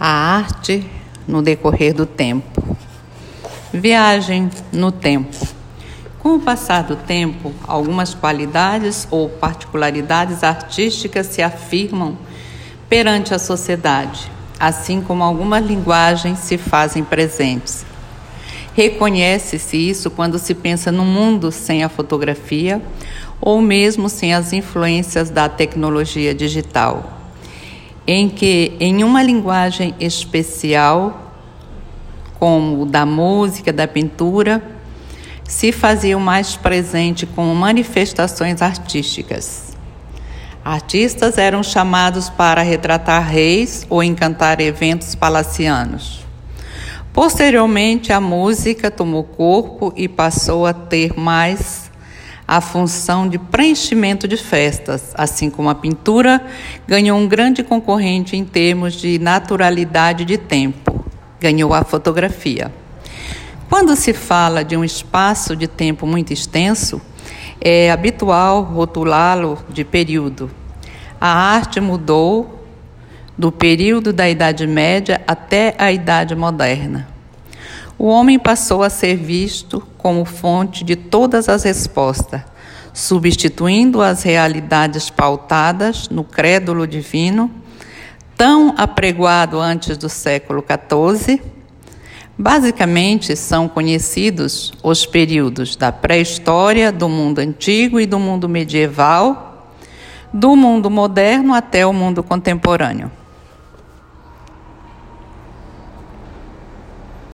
A arte no decorrer do tempo. Viagem no tempo. Com o passar do tempo, algumas qualidades ou particularidades artísticas se afirmam perante a sociedade, assim como algumas linguagens se fazem presentes. Reconhece-se isso quando se pensa no mundo sem a fotografia ou mesmo sem as influências da tecnologia digital em que, em uma linguagem especial, como da música, da pintura, se faziam mais presente com manifestações artísticas. Artistas eram chamados para retratar reis ou encantar eventos palacianos. Posteriormente, a música tomou corpo e passou a ter mais a função de preenchimento de festas, assim como a pintura ganhou um grande concorrente em termos de naturalidade de tempo, ganhou a fotografia. Quando se fala de um espaço de tempo muito extenso, é habitual rotulá-lo de período. A arte mudou do período da Idade Média até a Idade Moderna. O homem passou a ser visto como fonte de todas as respostas, substituindo as realidades pautadas no crédulo divino, tão apregoado antes do século XIV. Basicamente, são conhecidos os períodos da pré-história, do mundo antigo e do mundo medieval, do mundo moderno até o mundo contemporâneo.